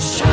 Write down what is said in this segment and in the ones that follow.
Shine.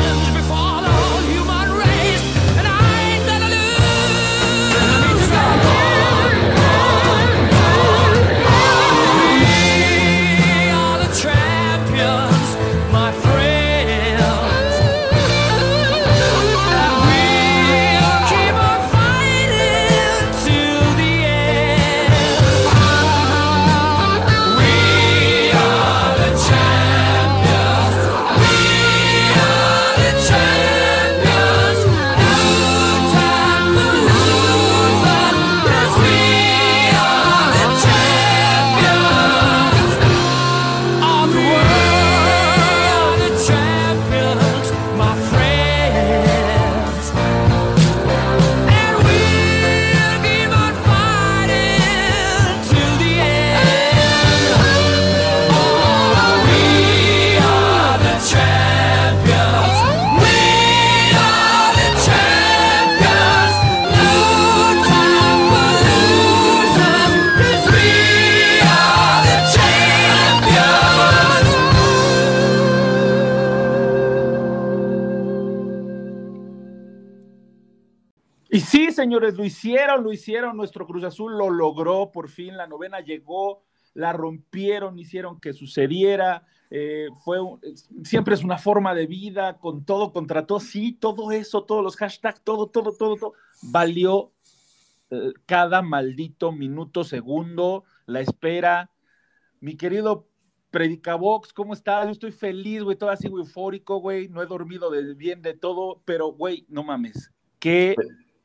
Señores, lo hicieron, lo hicieron. Nuestro Cruz Azul lo logró por fin. La novena llegó, la rompieron, hicieron que sucediera. eh, fue siempre es una forma de vida, con todo, contra todo. Sí, todo eso, todos los hashtags, todo, todo, todo, todo. Valió eh, cada maldito minuto, segundo, la espera. Mi querido Predicabox, ¿cómo estás? Estoy feliz, güey, todo así, eufórico, güey. No he dormido bien de todo, pero, güey, no mames. Qué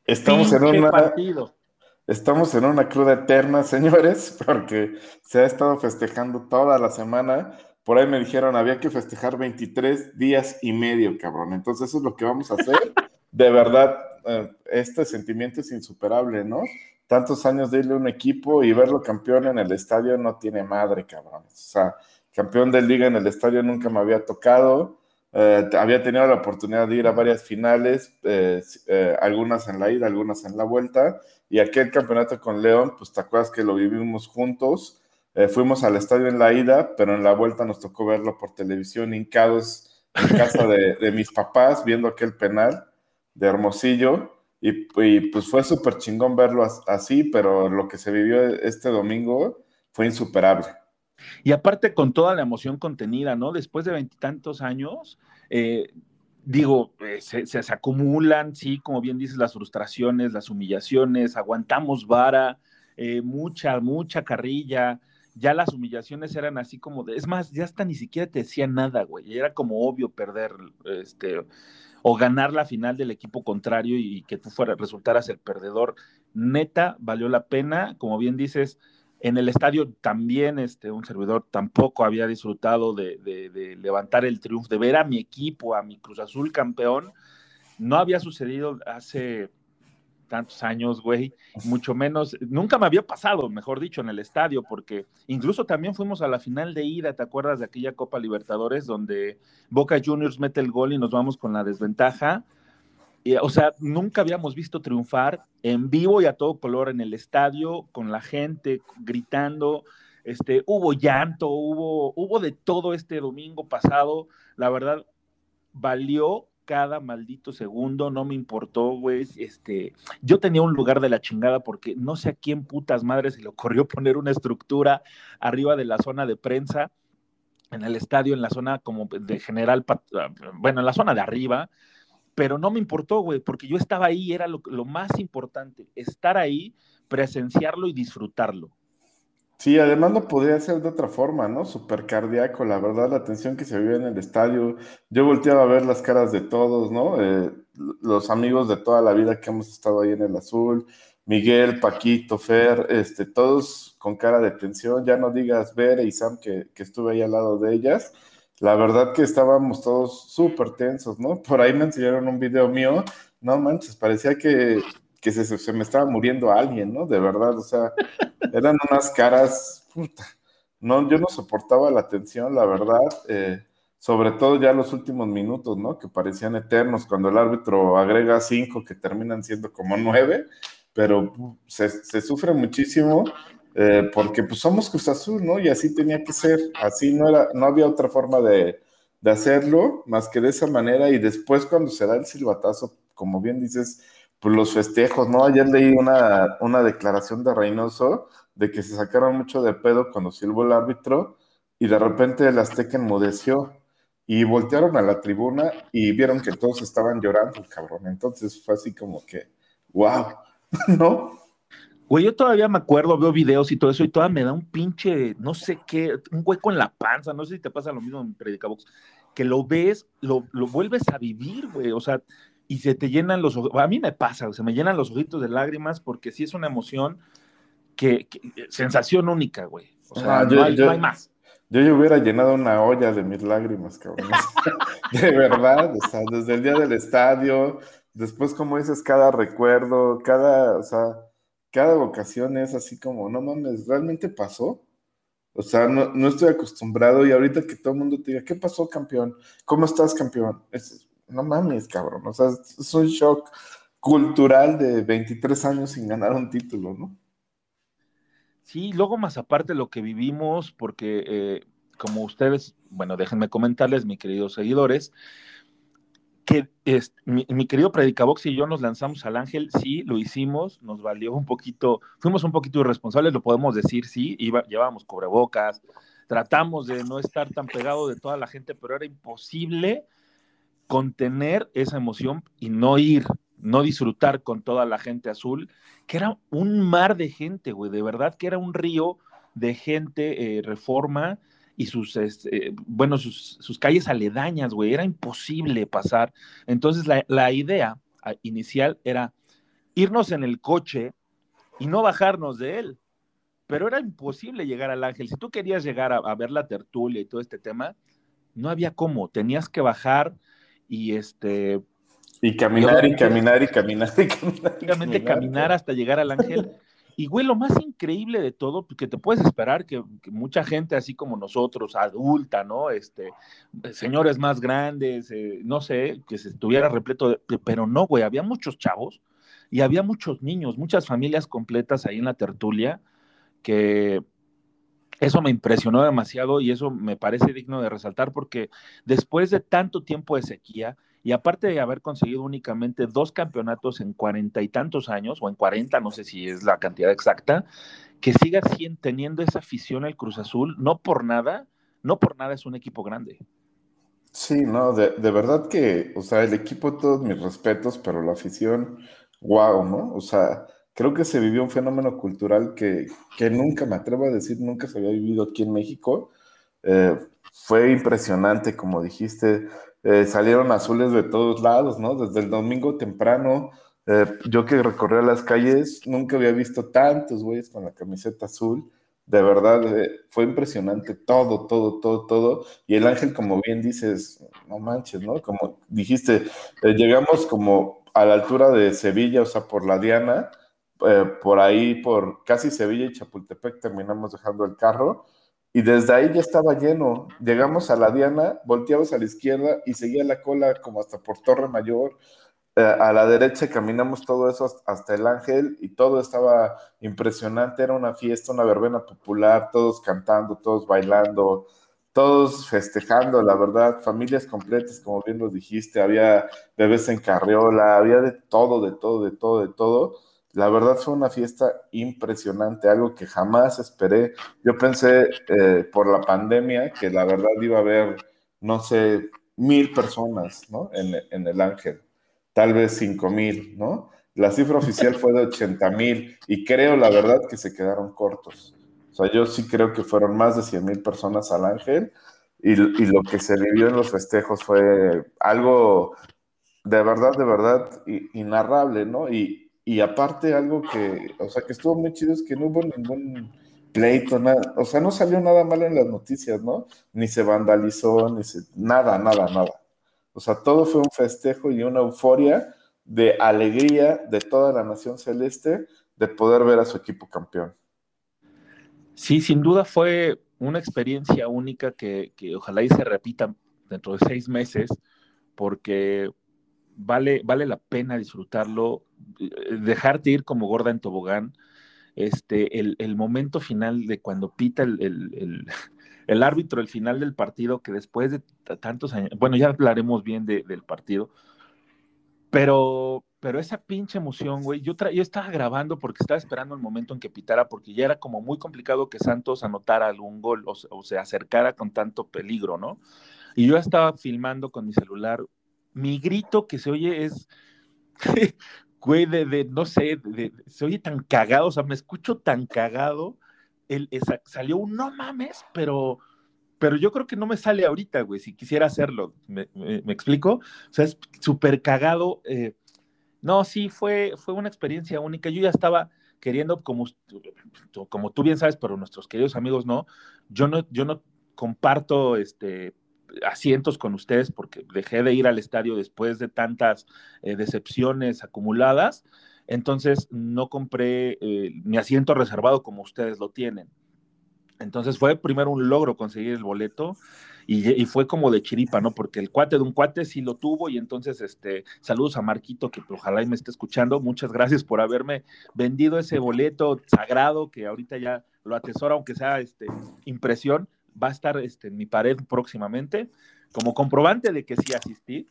Estamos en una, partido. estamos en una cruda eterna, señores, porque se ha estado festejando toda la semana. Por ahí me dijeron, había que festejar 23 días y medio, cabrón. Entonces eso es lo que vamos a hacer. De verdad, eh, este sentimiento es insuperable, ¿no? Tantos años de irle a un equipo y verlo campeón en el estadio no tiene madre, cabrón. O sea, campeón de liga en el estadio nunca me había tocado. Eh, había tenido la oportunidad de ir a varias finales, eh, eh, algunas en la ida, algunas en la vuelta, y aquel campeonato con León, pues te acuerdas que lo vivimos juntos, fuimos al estadio en la ida, pero en la vuelta nos tocó verlo por televisión, hincados en casa de, de mis papás, viendo aquel penal de Hermosillo, y, y, pues fue súper chingón verlo as- así, pero lo que se vivió este domingo fue insuperable. Y aparte con toda la emoción contenida, ¿no? Después de veintitantos años, eh, digo, eh, se, acumulan, sí, como bien dices, las frustraciones, las humillaciones, aguantamos vara, eh, mucha, mucha carrilla, ya las humillaciones eran así como de, es más, ya hasta ni siquiera te decían nada, güey, era como obvio perder, este, o ganar la final del equipo contrario y que tú fuera, resultaras el perdedor. Neta, valió la pena, como bien dices, en el estadio también este, un servidor tampoco había disfrutado de, de, levantar el triunfo, de ver a mi equipo, a mi Cruz Azul campeón. No había sucedido hace tantos años, güey, mucho menos, nunca me había pasado, mejor dicho, en el estadio, porque incluso también fuimos a la final de ida, ¿te acuerdas de aquella Copa Libertadores donde Boca Juniors mete el gol y nos vamos con la desventaja? O sea, nunca habíamos visto triunfar en vivo y a todo color en el estadio, con la gente gritando, este, hubo llanto, hubo, hubo de todo este domingo pasado, la verdad, valió cada maldito segundo, no me importó, güey. Este, yo tenía un lugar de la chingada porque no sé a quién putas madres se le ocurrió poner una estructura arriba de la zona de prensa en el estadio, en la zona como de general, bueno, en la zona de arriba, pero no me importó, güey, porque yo estaba ahí, era lo, lo más importante, estar ahí, presenciarlo y disfrutarlo. Sí, además no podría ser de otra forma, ¿no? Súper cardíaco, la verdad, la tensión que se vive en el estadio. Yo volteaba a ver las caras de todos, ¿no? Eh, los amigos de toda la vida que hemos estado ahí en el azul, Miguel, Paquito, Fer, este, todos con cara de tensión, ya no digas Ver y Sam que, que estuve ahí al lado de ellas. La verdad que estábamos todos súper tensos, ¿no? Por ahí me enseñaron un video mío, no manches, parecía que, que se, se, me estaba muriendo alguien, ¿no? De verdad, o sea, eran unas caras, puta, no, yo no soportaba la tensión, la verdad, eh, sobre todo ya los últimos minutos, ¿no? Que parecían eternos cuando el árbitro agrega cinco que terminan siendo como nueve, pero se, se sufre muchísimo eh, porque pues somos Cruz Azul, ¿no? Y así tenía que ser, así no era, no había otra forma de, de hacerlo más que de esa manera y después cuando se da el silbatazo, como bien dices, pues, los festejos, ¿no? Ayer leí una, una declaración de Reynoso de que se sacaron mucho de pedo cuando silbó el árbitro y de repente el Azteca enmudeció y voltearon a la tribuna y vieron que todos estaban llorando, cabrón. Entonces fue así como que, wow, ¿no? Güey, yo todavía me acuerdo, veo videos y todo eso, y todavía me da un pinche, no sé qué, un hueco en la panza, no sé si te pasa lo mismo en Predicabox, que lo ves, lo, lo vuelves a vivir, güey, o sea, y se te llenan los ojos. A mí me pasa, se me llenan los ojitos de lágrimas porque sí es una emoción que, sensación única, güey. O sea, ah, no, hay, más. Yo ya hubiera llenado una olla de mis lágrimas, cabrón. de verdad, o sea, desde el día del estadio, después como dices, cada recuerdo, cada, o sea, cada ocasión es así como, no mames, ¿realmente pasó? O sea, no, no estoy acostumbrado y ahorita que todo el mundo te diga, ¿qué pasó, campeón? ¿Cómo estás, campeón? Es, no mames, cabrón. O sea, es un shock cultural de 23 años sin ganar un título, ¿no? Sí, luego más aparte lo que vivimos, porque eh, como ustedes, bueno, déjenme comentarles, mis queridos seguidores, que es, mi, querido Predicabox y yo nos lanzamos al Ángel, sí, lo hicimos, nos valió un poquito, fuimos un poquito irresponsables, lo podemos decir, sí, llevábamos cubrebocas, tratamos de no estar tan pegado de toda la gente, pero era imposible contener esa emoción y no ir, no disfrutar con toda la gente azul, que era un mar de gente, güey, de verdad que era un río de gente, eh, reforma y sus, este, bueno, sus, calles aledañas, güey, era imposible pasar. Entonces la, la idea inicial era irnos en el coche y no bajarnos de él, pero era imposible llegar al ángel. Si tú querías llegar a, a ver la tertulia y todo este tema, no había cómo, tenías que bajar y este... Y caminar y caminar y caminar y caminar. caminar hasta llegar al ángel. Y güey, lo más increíble de todo, pues, que te puedes esperar que, mucha gente así como nosotros, adulta, ¿no? Este, señores más grandes, eh, no sé, que se estuviera repleto, de, pero no, güey, había muchos chavos y había muchos niños, muchas familias completas ahí en la tertulia que eso me impresionó demasiado y eso me parece digno de resaltar porque después de tanto tiempo de sequía y aparte de haber conseguido únicamente dos campeonatos en cuarenta y tantos años, o en cuarenta, no sé si es la cantidad exacta, que siga teniendo esa afición al Cruz Azul, no por nada, no por nada es un equipo grande. Sí, no, de, de verdad que, o sea, el equipo, todos mis respetos, pero la afición, wow, ¿no? O sea, creo que se vivió un fenómeno cultural que, nunca, me atrevo a decir, nunca se había vivido aquí en México. Eh, fue impresionante, como dijiste, eh, salieron azules de todos lados, ¿no? Desde el domingo temprano, eh, yo que recorrí las calles, nunca había visto tantos güeyes con la camiseta azul. De verdad, fue impresionante todo, todo, todo, todo. Y el ángel, como bien dices, no manches, ¿no? Como dijiste, llegamos como a la altura de Sevilla, o sea, por la Diana, eh, por ahí, por casi Sevilla y Chapultepec, terminamos dejando el carro y desde ahí ya estaba lleno. Llegamos a la Diana, volteamos a la izquierda y seguía la cola como hasta por Torre Mayor. Eh, a la derecha caminamos todo eso hasta el Ángel y todo estaba impresionante. Era una fiesta, una verbena popular, todos cantando, todos bailando, todos festejando, la verdad, familias completas, como bien lo dijiste. Había bebés en carriola, había de todo, de todo, de todo, de todo la verdad fue una fiesta impresionante, algo que jamás esperé. Yo pensé eh, por la pandemia que la verdad iba a haber, no sé, mil personas, ¿no? En, el Ángel, tal vez cinco mil, ¿no? La cifra oficial fue de 80 mil y creo, la verdad, que se quedaron cortos. O sea, yo sí creo que fueron más de 100 mil personas al Ángel y, y, lo que se vivió en los festejos fue algo de verdad, de verdad inarrable, ¿no? Y, y aparte algo que, o sea, que estuvo muy chido es que no hubo ningún pleito, nada, o sea, no salió nada malo en las noticias, ¿no? Ni se vandalizó, ni se, nada, nada, nada. O sea, todo fue un festejo y una euforia de alegría de toda la nación celeste de poder ver a su equipo campeón. Sí, sin duda fue una experiencia única que, que ojalá y se repita dentro de seis meses, porque vale, vale la pena disfrutarlo, dejarte ir como gorda en tobogán. Este, el, momento final de cuando pita el, el, árbitro, el final del partido, que después de tantos años, bueno, ya hablaremos bien del partido, pero, pero esa pinche emoción, güey, yo, yo estaba grabando porque estaba esperando el momento en que pitara, porque ya era como muy complicado que Santos anotara algún gol o, o se acercara con tanto peligro, ¿no? Y yo estaba filmando con mi celular mi grito que se oye es, güey, de, no sé, se oye tan cagado, o sea, me escucho tan cagado, el, salió un no mames, pero, pero yo creo que no me sale ahorita, güey, si quisiera hacerlo, ¿me, explico? O sea, es súper cagado. Eh, no, sí, fue, fue una experiencia única. Yo ya estaba queriendo, como, como tú bien sabes, pero nuestros queridos amigos no, yo no, yo no comparto este asientos con ustedes porque dejé de ir al estadio después de tantas eh, decepciones acumuladas. Entonces no compré eh, mi asiento reservado como ustedes lo tienen. Entonces fue primero un logro conseguir el boleto y, fue como de chiripa, ¿no? Porque el cuate de un cuate sí lo tuvo y entonces, este, saludos a Marquito que ojalá y me esté escuchando. Muchas gracias por haberme vendido ese boleto sagrado que ahorita ya lo atesora, aunque sea este, impresión va a estar este, en mi pared próximamente como comprobante de que sí asistí.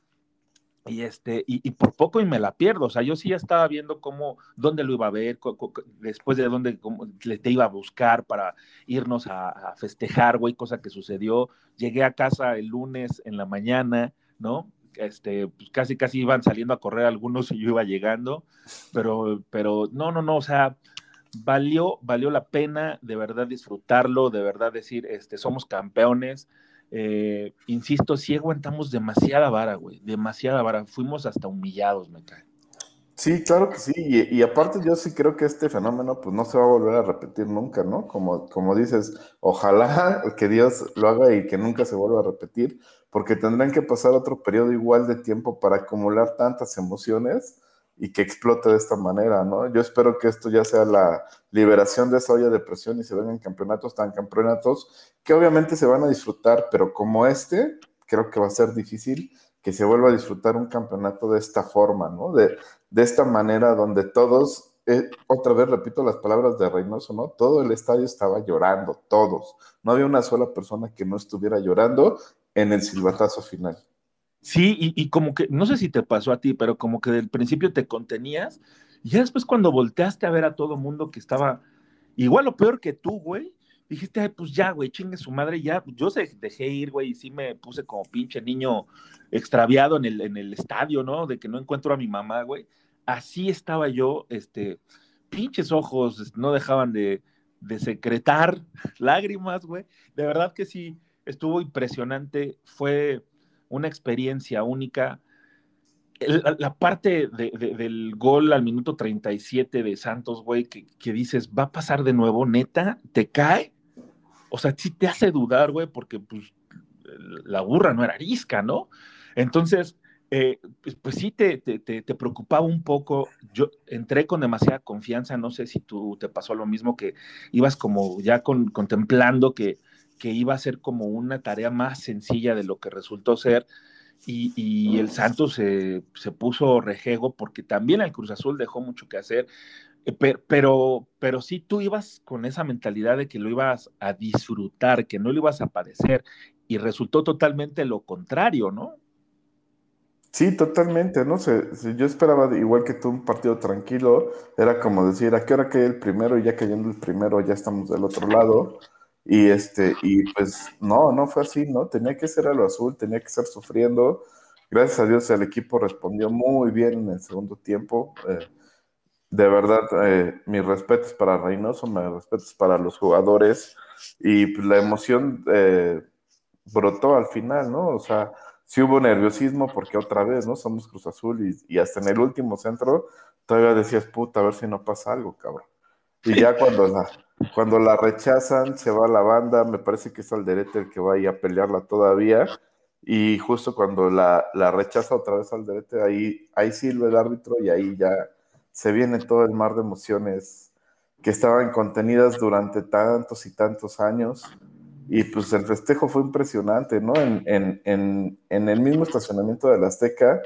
Y, este, y, por poco y me la pierdo. O sea, yo sí ya estaba viendo cómo, dónde lo iba a ver, después de dónde le te iba a buscar para irnos a, festejar, güey, cosa que sucedió. Llegué a casa el lunes en la mañana, ¿no? Este, pues casi, casi iban saliendo a correr algunos y yo iba llegando, pero, pero no, no, no, o sea, valió, valió la pena de verdad disfrutarlo, de verdad decir, este, somos campeones. Eh, insisto, sí aguantamos demasiada vara, güey, demasiada vara. Fuimos hasta humillados, me cae. Sí, claro que sí, y, aparte yo sí creo que este fenómeno pues no se va a volver a repetir nunca, ¿no? Como, como dices, ojalá que Dios lo haga y que nunca se vuelva a repetir, porque tendrán que pasar otro periodo igual de tiempo para acumular tantas emociones y que explote de esta manera, ¿no? Yo espero que esto ya sea la liberación de esa olla de presión y se vengan campeonatos tan campeonatos que obviamente se van a disfrutar, pero como este, creo que va a ser difícil que se vuelva a disfrutar un campeonato de esta forma, ¿no? De, de esta manera donde todos, eh, otra vez repito las palabras de Reynoso, ¿no? Todo el estadio estaba llorando, todos. No había una sola persona que no estuviera llorando en el silbatazo final. Sí, y, como que, no sé si te pasó a ti, pero como que del principio te contenías, y ya después cuando volteaste a ver a todo mundo que estaba igual o peor que tú, güey, dijiste, Ay, pues ya, güey, chingue su madre, ya, yo se dejé ir, güey, y sí me puse como pinche niño extraviado en el, en el estadio, ¿no? De que no encuentro a mi mamá, güey. Así estaba yo, este, pinches ojos, no dejaban de, de secretar lágrimas, güey. De verdad que sí, estuvo impresionante, fue una experiencia única. la, parte del gol al minuto 37 de Santos, güey, que, dices, va a pasar de nuevo, neta, te cae. O sea, sí te hace dudar, güey, porque pues la burra no era arisca, ¿no? Entonces, eh, pues, pues, sí te, te, preocupaba un poco. Yo entré con demasiada confianza, no sé si tú te pasó lo mismo, que ibas como ya con, contemplando que, que iba a ser como una tarea más sencilla de lo que resultó ser. Y, el Santos se, se puso rejego porque también el Cruz Azul dejó mucho que hacer. Eh, pero, pero, sí tú ibas con esa mentalidad de que lo ibas a disfrutar, que no lo ibas a padecer, y resultó totalmente lo contrario, ¿no? Sí, totalmente, ¿no? sé yo esperaba, igual que tú, un partido tranquilo, era como decir, ¿a qué hora cae el primero? Y ya cayendo el primero, ya estamos del otro lado. Y este, y pues no, no fue así, ¿no? Tenía que ser a lo azul, tenía que estar sufriendo. Gracias a Dios el equipo respondió muy bien en el segundo tiempo. Eh, de verdad, eh, mis respetos para Reynoso, mis respetos para los jugadores y pues, la emoción eh, brotó al final, ¿no? O sea, sí hubo nerviosismo porque otra vez, ¿no? Somos Cruz Azul y, hasta en el último centro todavía decías, puta, a ver si no pasa algo, cabrón. Y ya cuando la, cuando la rechazan, se va la banda, me parece que es Alderete el que va a pelearla todavía. Y justo cuando la, la rechaza otra vez Alderete, ahí, ahí sirve el árbitro y ahí ya se viene todo el mar de emociones que estaban contenidas durante tantos y tantos años y pues el festejo fue impresionante, ¿no? En, en, en, en, el mismo estacionamiento de la Azteca,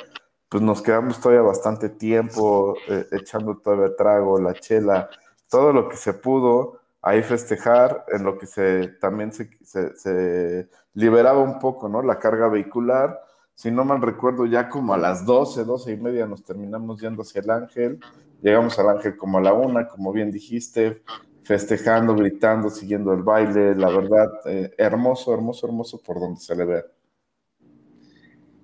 pues nos quedamos todavía bastante tiempo eh, echando todavía trago, la chela, todo lo que se pudo ahí festejar, en lo que se también se, se, liberaba un poco, ¿no? La carga vehicular. Si no mal recuerdo, ya como a las 12, 12 y media nos terminamos yendo hacia el Ángel. Llegamos al Ángel como a la una, como bien dijiste, festejando, gritando, siguiendo el baile, la verdad, eh, hermoso, hermoso, hermoso por donde se le ve.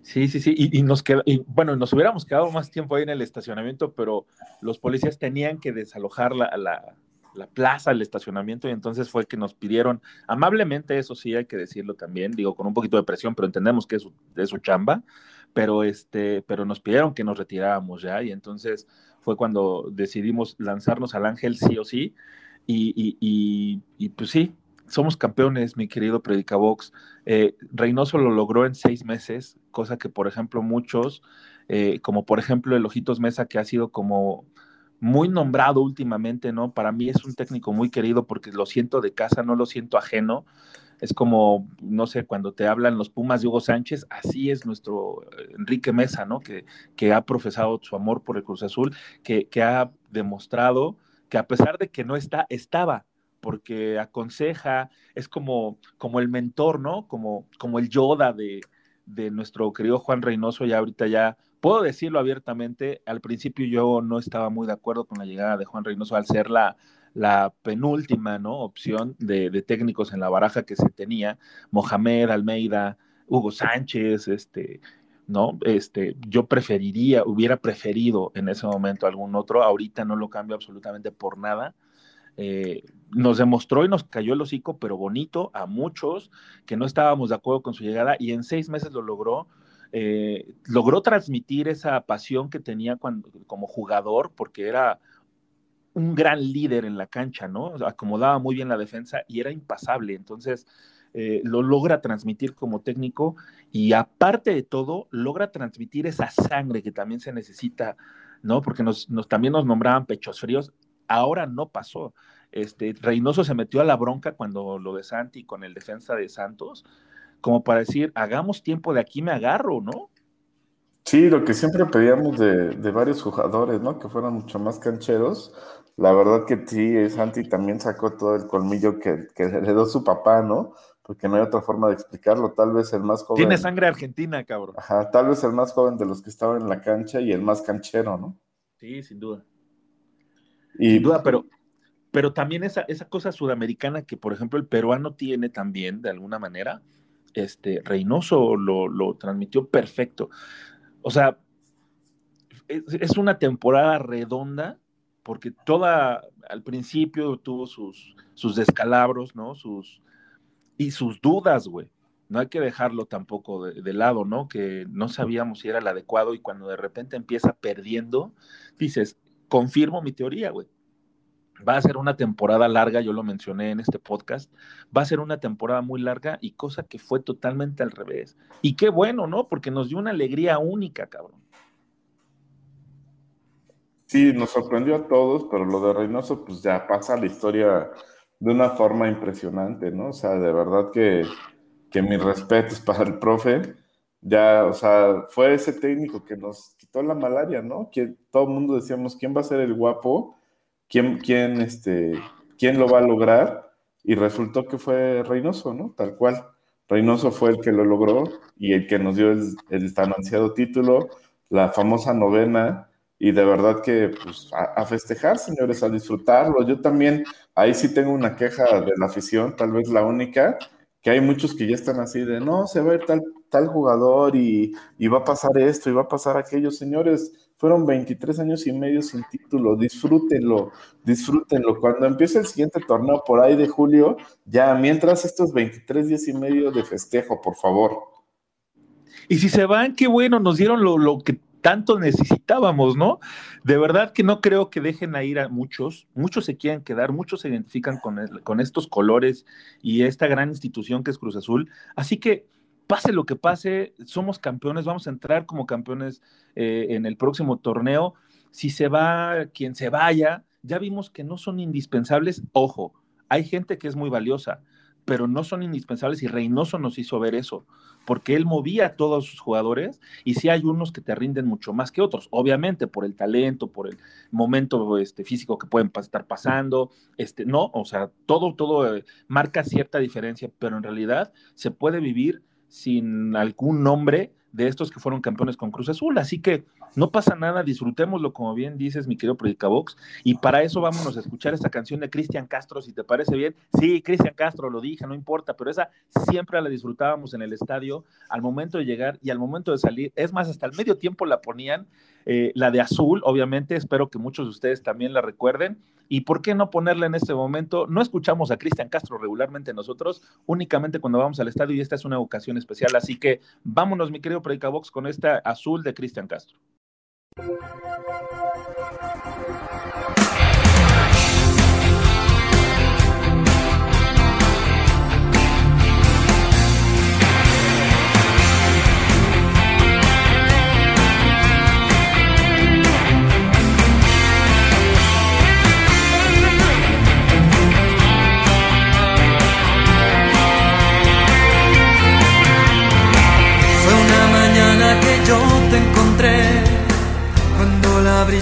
Sí, sí, sí, y, nos queda, y bueno, nos hubiéramos quedado más tiempo ahí en el estacionamiento, pero los policías tenían que desalojar la, la, la plaza, el estacionamiento, y entonces fue que nos pidieron, amablemente, eso sí hay que decirlo también, digo, con un poquito de presión, pero entendemos que es su, es su chamba, pero este, pero nos pidieron que nos retiráramos ya, y entonces fue cuando decidimos lanzarnos al ángel sí o sí, y, y, pues sí, somos campeones, mi querido Predicavox. Eh, Reynoso lo logró en seis meses, cosa que, por ejemplo, muchos, eh, como por ejemplo el Ojitos Mesa, que ha sido como muy nombrado últimamente, ¿no? Para mí es un técnico muy querido porque lo siento de casa, no lo siento ajeno. Es como, no sé, cuando te hablan los Pumas de Hugo Sánchez, así es nuestro eh, Enrique Mesa, ¿no? Que, que ha profesado su amor por el Cruz Azul, que, que ha demostrado que a pesar de que no está, estaba, porque aconseja, es como, como el mentor, ¿no? Como, como el Yoda de, de nuestro querido Juan Reynoso, ya ahorita ya puedo decirlo abiertamente, al principio yo no estaba muy de acuerdo con la llegada de Juan Reynoso al ser la, la penúltima ¿no? opción de, de, técnicos en la baraja que se tenía, Mohamed, Almeida, Hugo Sánchez, este, ¿no? Este, yo preferiría, hubiera preferido en ese momento algún otro, ahorita no lo cambio absolutamente por nada. Eh, nos demostró y nos cayó el hocico, pero bonito a muchos que no estábamos de acuerdo con su llegada y en seis meses lo logró. Eh, logró transmitir esa pasión que tenía cuando, como jugador, porque era un gran líder en la cancha, ¿no? Acomodaba muy bien la defensa y era impasable. Entonces, eh, lo logra transmitir como técnico y aparte de todo, logra transmitir esa sangre que también se necesita, ¿no? Porque nos, también nos nombraban pechos fríos, ahora no pasó. Este, Reynoso se metió a la bronca cuando lo de Santi con el defensa de Santos, como para decir, hagamos tiempo de aquí me agarro, ¿no? Sí, lo que siempre pedíamos de, de varios jugadores, ¿no? Que fueran mucho más cancheros. La verdad que sí, Santi también sacó todo el colmillo que, que heredó su papá, ¿no? porque no hay otra forma de explicarlo. Tal vez el más joven. Tiene sangre argentina, cabrón. Ajá, tal vez el más joven de los que estaban en la cancha y el más canchero, ¿no? Sí, sin duda. Y... Sin duda, pero, pero también esa, esa cosa sudamericana que, por ejemplo, el peruano tiene también, de alguna manera, este, Reynoso lo, lo transmitió perfecto. O sea, es, es una temporada redonda porque toda, al principio tuvo sus, sus descalabros, ¿no? Sus, y sus dudas, güey. No hay que dejarlo tampoco de, lado, ¿no? Que no sabíamos si era el adecuado y cuando de repente empieza perdiendo, dices, confirmo mi teoría, güey. Va a ser una temporada larga, yo lo mencioné en este podcast, va a ser una temporada muy larga y cosa que fue totalmente al revés. Y qué bueno, ¿no? Porque nos dio una alegría única, cabrón. Sí, nos sorprendió a todos, pero lo de Reynoso pues ya pasa la historia de una forma impresionante, ¿no? O sea, de verdad que, que mis respetos para el profe. Ya, o sea, fue ese técnico que nos quitó la malaria, ¿no? Que todo el mundo decíamos, ¿quién va a ser el guapo? ¿Quién, quién, este, quién lo va a lograr? Y resultó que fue Reynoso, ¿no? Tal cual. Reynoso fue el que lo logró y el que nos dio el, el tan ansiado título, la famosa novena, y de verdad que pues, a, festejar, señores, a disfrutarlo. Yo también, ahí sí tengo una queja de la afición, tal vez la única, que hay muchos que ya están así de, no, se va a ir tal, tal jugador y, y va a pasar esto y va a pasar aquello. Señores, fueron 23 años y medio sin título, disfrútenlo, disfrútenlo. Cuando empiece el siguiente torneo por ahí de julio, ya mientras estos 23 días y medio de festejo, por favor. Y si se van, qué bueno, nos dieron lo, lo que tanto necesitábamos, ¿no? De verdad que no creo que dejen a ir a muchos, muchos se quieren quedar, muchos se identifican con, estos colores y esta gran institución que es Cruz Azul. Así que pase lo que pase, somos campeones, vamos a entrar como campeones eh, en el próximo torneo. Si se va quien se vaya, ya vimos que no son indispensables. Ojo, hay gente que es muy valiosa, pero no son indispensables y Reynoso nos hizo ver eso porque él movía a todos sus jugadores y sí hay unos que te rinden mucho más que otros, obviamente por el talento, por el momento este, físico que pueden estar pasando, este, no, o sea, todo, todo eh, marca cierta diferencia, pero en realidad se puede vivir sin algún nombre de estos que fueron campeones con Cruz Azul. Así que no pasa nada, disfrutémoslo, como bien dices, mi querido Box. Y para eso vámonos a escuchar esta canción de Cristian Castro, si te parece bien. Sí, Cristian Castro, lo dije, no importa, pero esa siempre la disfrutábamos en el estadio al momento de llegar y al momento de salir. Es más, hasta el medio tiempo la ponían. Eh, la de azul, obviamente, espero que muchos de ustedes también la recuerden. ¿Y por qué no ponerla en este momento? No escuchamos a Cristian Castro regularmente nosotros, únicamente cuando vamos al estadio y esta es una ocasión especial. Así que vámonos, mi querido Box, con esta azul de Cristian Castro.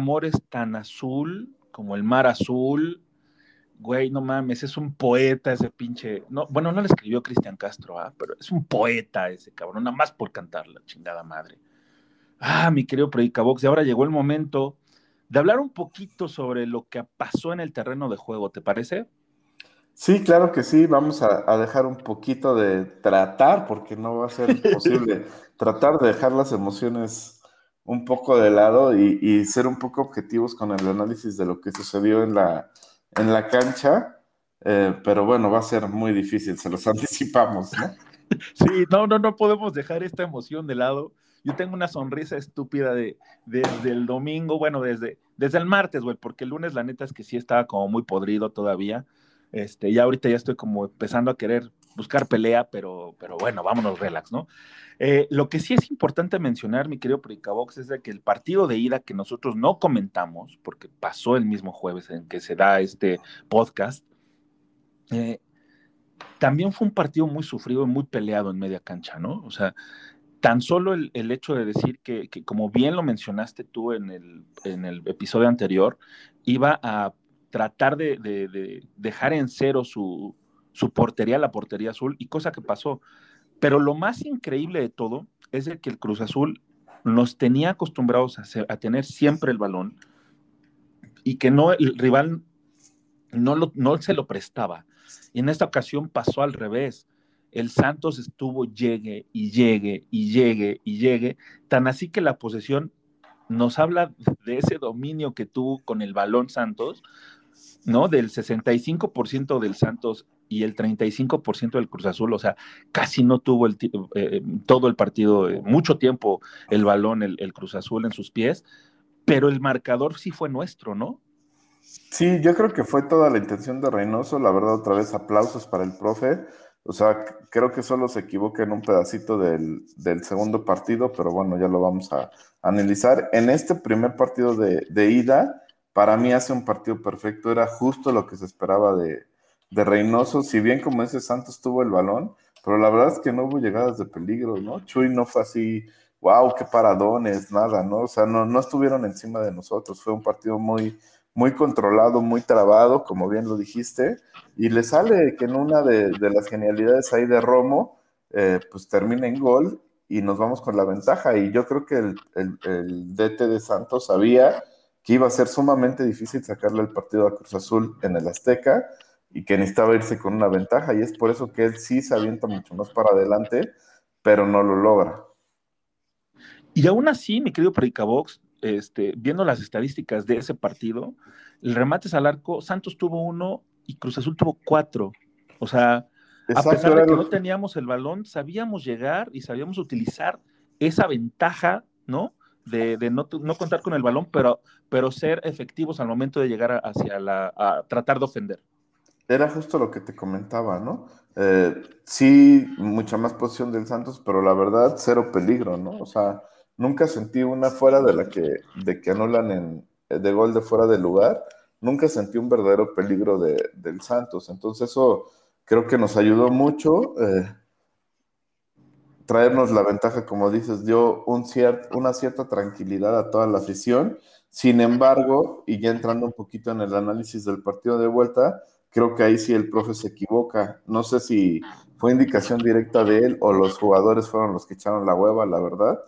Amor es tan azul como el mar azul. Güey, no mames, es un poeta ese pinche. No, bueno, no le escribió Cristian Castro, ¿ah? pero es un poeta ese cabrón, nada más por cantar la chingada madre. Ah, mi querido Predicabox, y ahora llegó el momento de hablar un poquito sobre lo que pasó en el terreno de juego, ¿te parece? Sí, claro que sí. Vamos a, a dejar un poquito de tratar, porque no va a ser posible, tratar de dejar las emociones un poco de lado y, ser un poco objetivos con el análisis de lo que sucedió en la, en la cancha. Eh, pero bueno, va a ser muy difícil, se los anticipamos, ¿no? Sí, no, no, no podemos dejar esta emoción de lado. Yo tengo una sonrisa estúpida de, desde el domingo, bueno, desde, desde el martes, güey, porque el lunes la neta es que sí estaba como muy podrido todavía. Este, ya ahorita ya estoy como empezando a querer buscar pelea, pero, pero bueno, vámonos relax, ¿no? Eh, lo que sí es importante mencionar, mi querido Pricabox, es que el partido de ida que nosotros no comentamos, porque pasó el mismo jueves en que se da este podcast, eh, también fue un partido muy sufrido y muy peleado en media cancha, ¿no? O sea, tan solo el, hecho de decir que, como bien lo mencionaste tú en el, en el episodio anterior, iba a tratar de, de dejar en cero su, su, portería, la portería azul, y cosa que pasó. Pero lo más increíble de todo es que el Cruz Azul nos tenía acostumbrados a, tener siempre el balón y que no, el rival no, no se lo prestaba. Y en esta ocasión pasó al revés. El Santos estuvo llegue y llegue y llegue y llegue, tan así que la posesión nos habla de ese dominio que tuvo con el balón Santos, ¿no? Del 65% del Santos y el 35% del Cruz Azul, o sea, casi no tuvo el, eh, todo el partido, eh, mucho tiempo el balón, el, Cruz Azul en sus pies, pero el marcador sí fue nuestro, ¿no? Sí, yo creo que fue toda la intención de Reynoso. La verdad, otra vez aplausos para el profe. O sea, creo que solo se equivoca en un pedacito del, del segundo partido, pero bueno, ya lo vamos a, analizar. En este primer partido de, de, ida, para mí hace un partido perfecto. Era justo lo que se esperaba de, de Reynoso. Si bien, como ese Santos tuvo el balón, pero la verdad es que no hubo llegadas de peligro, ¿no? Chuy no fue así, wow, qué paradones, nada, ¿no? O sea, no, no estuvieron encima de nosotros. Fue un partido muy muy controlado, muy trabado, como bien lo dijiste, y le sale que en una de, de las genialidades ahí de Romo, eh, pues termina en gol y nos vamos con la ventaja. Y yo creo que el, el, el, DT de Santos sabía que iba a ser sumamente difícil sacarle el partido a Cruz Azul en el Azteca y que necesitaba irse con una ventaja, y es por eso que él sí se avienta mucho más para adelante, pero no lo logra. Y aún así, mi querido Predicabox, este, viendo las estadísticas de ese partido, el remates al arco, Santos tuvo uno y Cruz Azul tuvo cuatro. O sea, Exacto, a pesar de que no teníamos el balón, sabíamos llegar y sabíamos utilizar esa ventaja, ¿no? De, de no, no, contar con el balón, pero, pero ser efectivos al momento de llegar a, hacia la, a tratar de ofender. Era justo lo que te comentaba, ¿no? Eh, sí, mucha más posición del Santos, pero la verdad, cero peligro, ¿no? O sea, nunca sentí una fuera de la que, de que anulan en, de gol de fuera de lugar, nunca sentí un verdadero peligro de, del Santos. Entonces eso creo que nos ayudó mucho. Eh, traernos la ventaja, como dices, dio un una cierta tranquilidad a toda la afición. Sin embargo, y ya entrando un poquito en el análisis del partido de vuelta, creo que ahí sí el profe se equivoca. No sé si fue indicación directa de él o los jugadores fueron los que echaron la hueva, la verdad.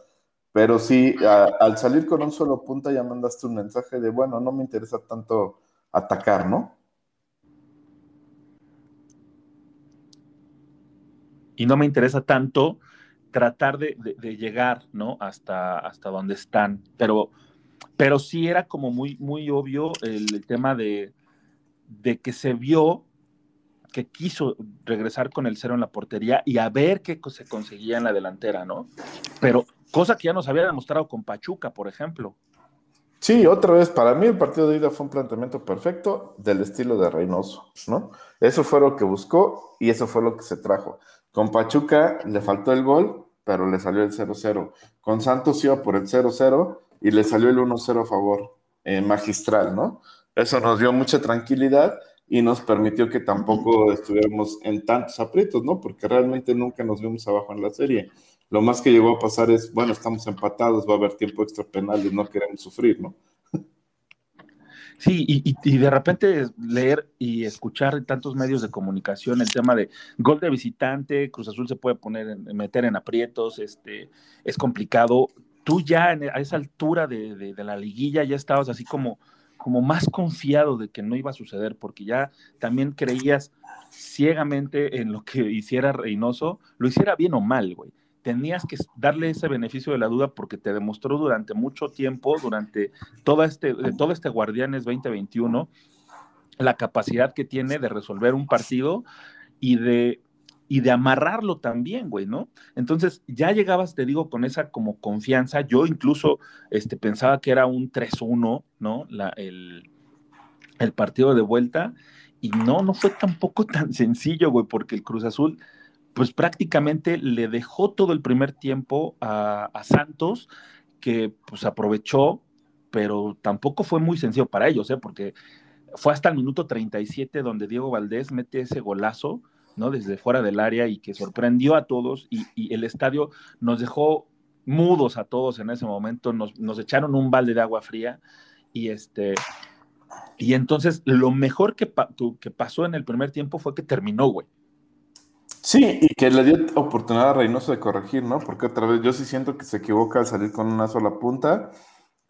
Pero sí, al salir con un solo punta ya mandaste un mensaje de, bueno, no me interesa tanto atacar, ¿no? Y no me interesa tanto tratar de, llegar, ¿no? Hasta, hasta donde están. Pero, pero sí era como muy, muy obvio el, tema de, de que se vio que quiso regresar con el cero en la portería y a ver qué se conseguía en la delantera, ¿no? Pero cosa que ya nos había demostrado con Pachuca, por ejemplo. Sí, otra vez, para mí el partido de ida fue un planteamiento perfecto del estilo de Reynoso, ¿no? Eso fue lo que buscó y eso fue lo que se trajo. Con Pachuca le faltó el gol, pero le salió el 0-0. Con Santos iba por el 0-0 y le salió el 1-0 a favor, eh, magistral, ¿no? Eso nos dio mucha tranquilidad y nos permitió que tampoco estuviéramos en tantos aprietos, ¿no? Porque realmente nunca nos vimos abajo en la serie. Lo más que llegó a pasar es, bueno, estamos empatados, va a haber tiempo extra penal y no queremos sufrir, ¿no? Sí, y, de repente leer y escuchar tantos medios de comunicación el tema de gol de visitante, Cruz Azul se puede poner, meter en aprietos, este, es complicado. Tú ya a esa altura de, de la liguilla ya estabas así como, como más confiado de que no iba a suceder, porque ya también creías ciegamente en lo que hiciera Reynoso, lo hiciera bien o mal, güey. Tenías que darle ese beneficio de la duda porque te demostró durante mucho tiempo, durante todo este, todo este Guardianes 2021, la capacidad que tiene de resolver un partido y de y de amarrarlo también, güey, ¿no? Entonces, ya llegabas, te digo, con esa como confianza. Yo incluso este, pensaba que era un 3-1, ¿no? La, el, partido de vuelta. Y no, no fue tampoco tan sencillo, güey, porque el Cruz Azul, pues prácticamente le dejó todo el primer tiempo a, a Santos, que pues aprovechó, pero tampoco fue muy sencillo para ellos, ¿eh? Porque fue hasta el minuto 37 donde Diego Valdés mete ese golazo ¿no? Desde fuera del área y que sorprendió a todos y, el estadio nos dejó mudos a todos en ese momento, nos, echaron un balde de agua fría y este... Y entonces lo mejor que, que pasó en el primer tiempo fue que terminó, güey. Sí, y que le dio oportunidad a Reynoso de corregir, ¿no? Porque otra vez yo sí siento que se equivoca al salir con una sola punta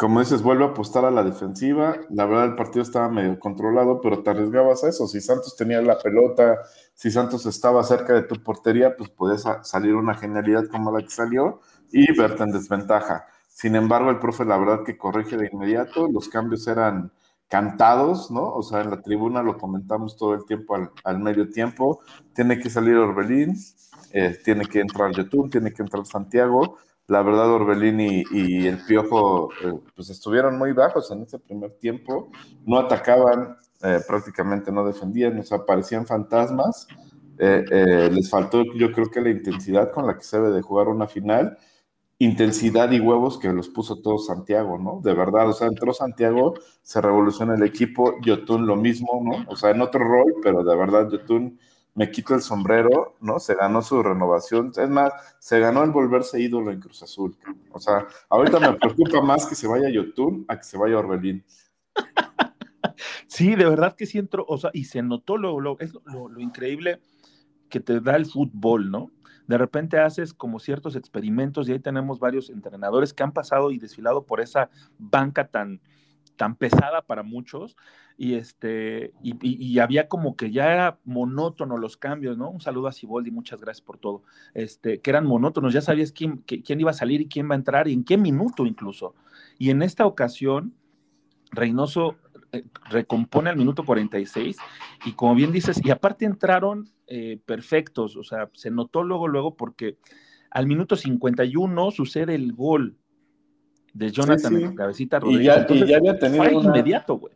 como dices, vuelve a apostar a la defensiva. La verdad, el partido estaba medio controlado, pero te arriesgabas a eso. Si Santos tenía la pelota, si Santos estaba cerca de tu portería, pues podías salir una genialidad como la que salió y verte en desventaja. Sin embargo, el profe, la verdad que corrige de inmediato. Los cambios eran cantados, ¿no? O sea, en la tribuna lo comentamos todo el tiempo al, medio tiempo. Tiene que salir Orbelín, eh, tiene que entrar Yotun, tiene que entrar Santiago la verdad, Orbelín y, el Piojo eh, pues estuvieron muy bajos en ese primer tiempo, no atacaban, eh, prácticamente no defendían, nos aparecían fantasmas. Eh, les faltó, yo creo que la intensidad con la que se debe de jugar una final, intensidad y huevos que los puso todo Santiago, ¿no? De verdad, o sea, entró Santiago, se revoluciona el equipo, Yotun lo mismo, ¿no? O sea, en otro rol, pero de verdad, Yotun me quito el sombrero, ¿no? Se ganó su renovación. Es más, se ganó el volverse ídolo en Cruz Azul. O sea, ahorita me preocupa más que se vaya Yotun a que se vaya Orbelín. Sí, de verdad que sí entró, o sea, y se notó lo, lo, lo, increíble que te da el fútbol, ¿no? De repente haces como ciertos experimentos y ahí tenemos varios entrenadores que han pasado y desfilado por esa banca tan, tan pesada para muchos y este y, había como que ya era monótono los cambios, ¿no? Un saludo a Siboldi, muchas gracias por todo. Este, que eran monótonos, ya sabías quién, quién iba a salir y quién va a entrar y en qué minuto incluso. Y en esta ocasión Reynoso eh, recompone al minuto 46 y como bien dices, y aparte entraron eh, perfectos, o sea, se notó luego luego porque al minuto 51 sucede el gol de Jonathan en cabecita Rodríguez. Y ya, había tenido una, inmediato, güey.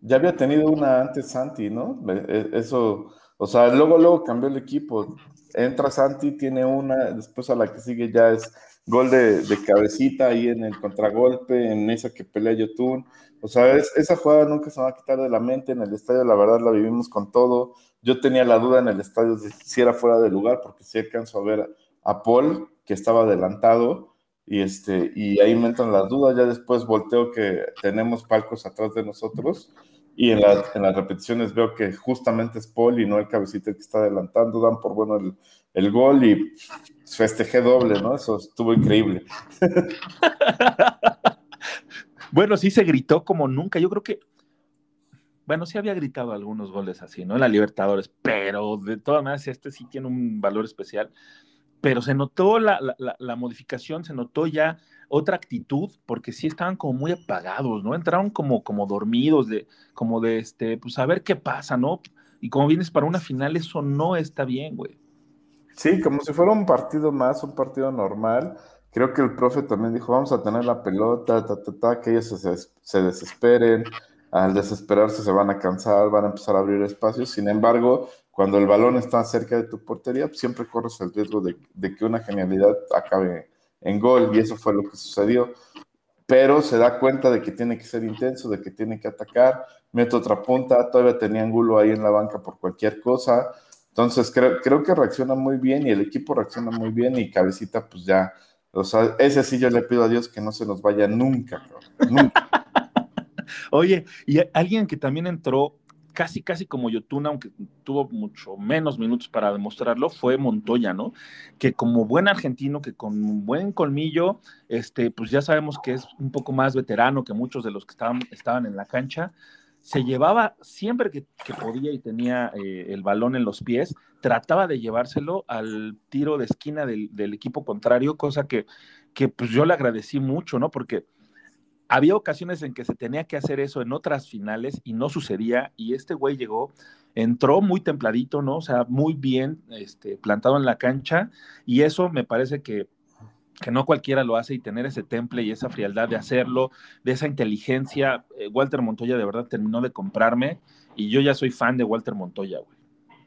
Ya había tenido una antes Santi, ¿no? E, eso, o sea, luego, luego cambió el equipo. Entra Santi, tiene una, después a la que sigue ya es gol de, cabecita ahí en el contragolpe, en esa que pelea Yotun. O sea, esa jugada nunca se va a quitar de la mente. En el estadio, la verdad, la vivimos con todo. Yo tenía la duda en el estadio de si era fuera de lugar, porque sí alcanzo a ver a Paul que estaba adelantado y, este, y ahí me entran las dudas, ya después volteo que tenemos palcos atrás de nosotros y en, en las repeticiones veo que justamente es Paul y no el cabecito que está adelantando, dan por bueno el, el gol y festejé doble, ¿no? Eso estuvo increíble. bueno, sí se gritó como nunca, yo creo que bueno, sí había gritado algunos goles así, ¿no? En la Libertadores, pero de todas maneras este sí tiene un valor especial. Pero se notó la, la, modificación, se notó ya otra actitud, porque sí estaban como muy apagados, ¿no? Entraron como, como dormidos, de, como de, este, pues a ver qué pasa, ¿no? Y como vienes para una final, eso no está bien, güey. Sí, como si fuera un partido más, un partido normal. Creo que el profe también dijo, vamos a tener la pelota, ta, ta, ta, que ellos se, se desesperen, al desesperarse se van a cansar, van a empezar a abrir espacios. Sin embargo, cuando el balón está cerca de tu portería, siempre corres el riesgo de, que una genialidad acabe en gol, y eso fue lo que sucedió. Pero se da cuenta de que tiene que ser intenso, de que tiene que atacar, mete otra punta, todavía tenía ángulo ahí en la banca por cualquier cosa. Entonces creo, creo que reacciona muy bien y el equipo reacciona muy bien y Cabecita pues ya, o sea, ese sí yo le pido a Dios que no se nos vaya nunca, nunca. Oye, y alguien que también entró casi, casi como Yotuna, aunque tuvo mucho menos minutos para demostrarlo, fue Montoya, ¿no? Que como buen argentino, que con buen colmillo, este, pues ya sabemos que es un poco más veterano que muchos de los que estaban, estaban en la cancha, se llevaba siempre que, podía y tenía eh, el balón en los pies, trataba de llevárselo al tiro de esquina del, del equipo contrario, cosa que, que pues yo le agradecí mucho, ¿no? Porque había ocasiones en que se tenía que hacer eso en otras finales y no sucedía. Y este güey llegó, entró muy templadito, ¿no? O sea, muy bien este, plantado en la cancha. Y eso me parece que, que no cualquiera lo hace y tener ese temple y esa frialdad de hacerlo, de esa inteligencia. Eh, Walter Montoya de verdad terminó de comprarme y yo ya soy fan de Walter Montoya, güey.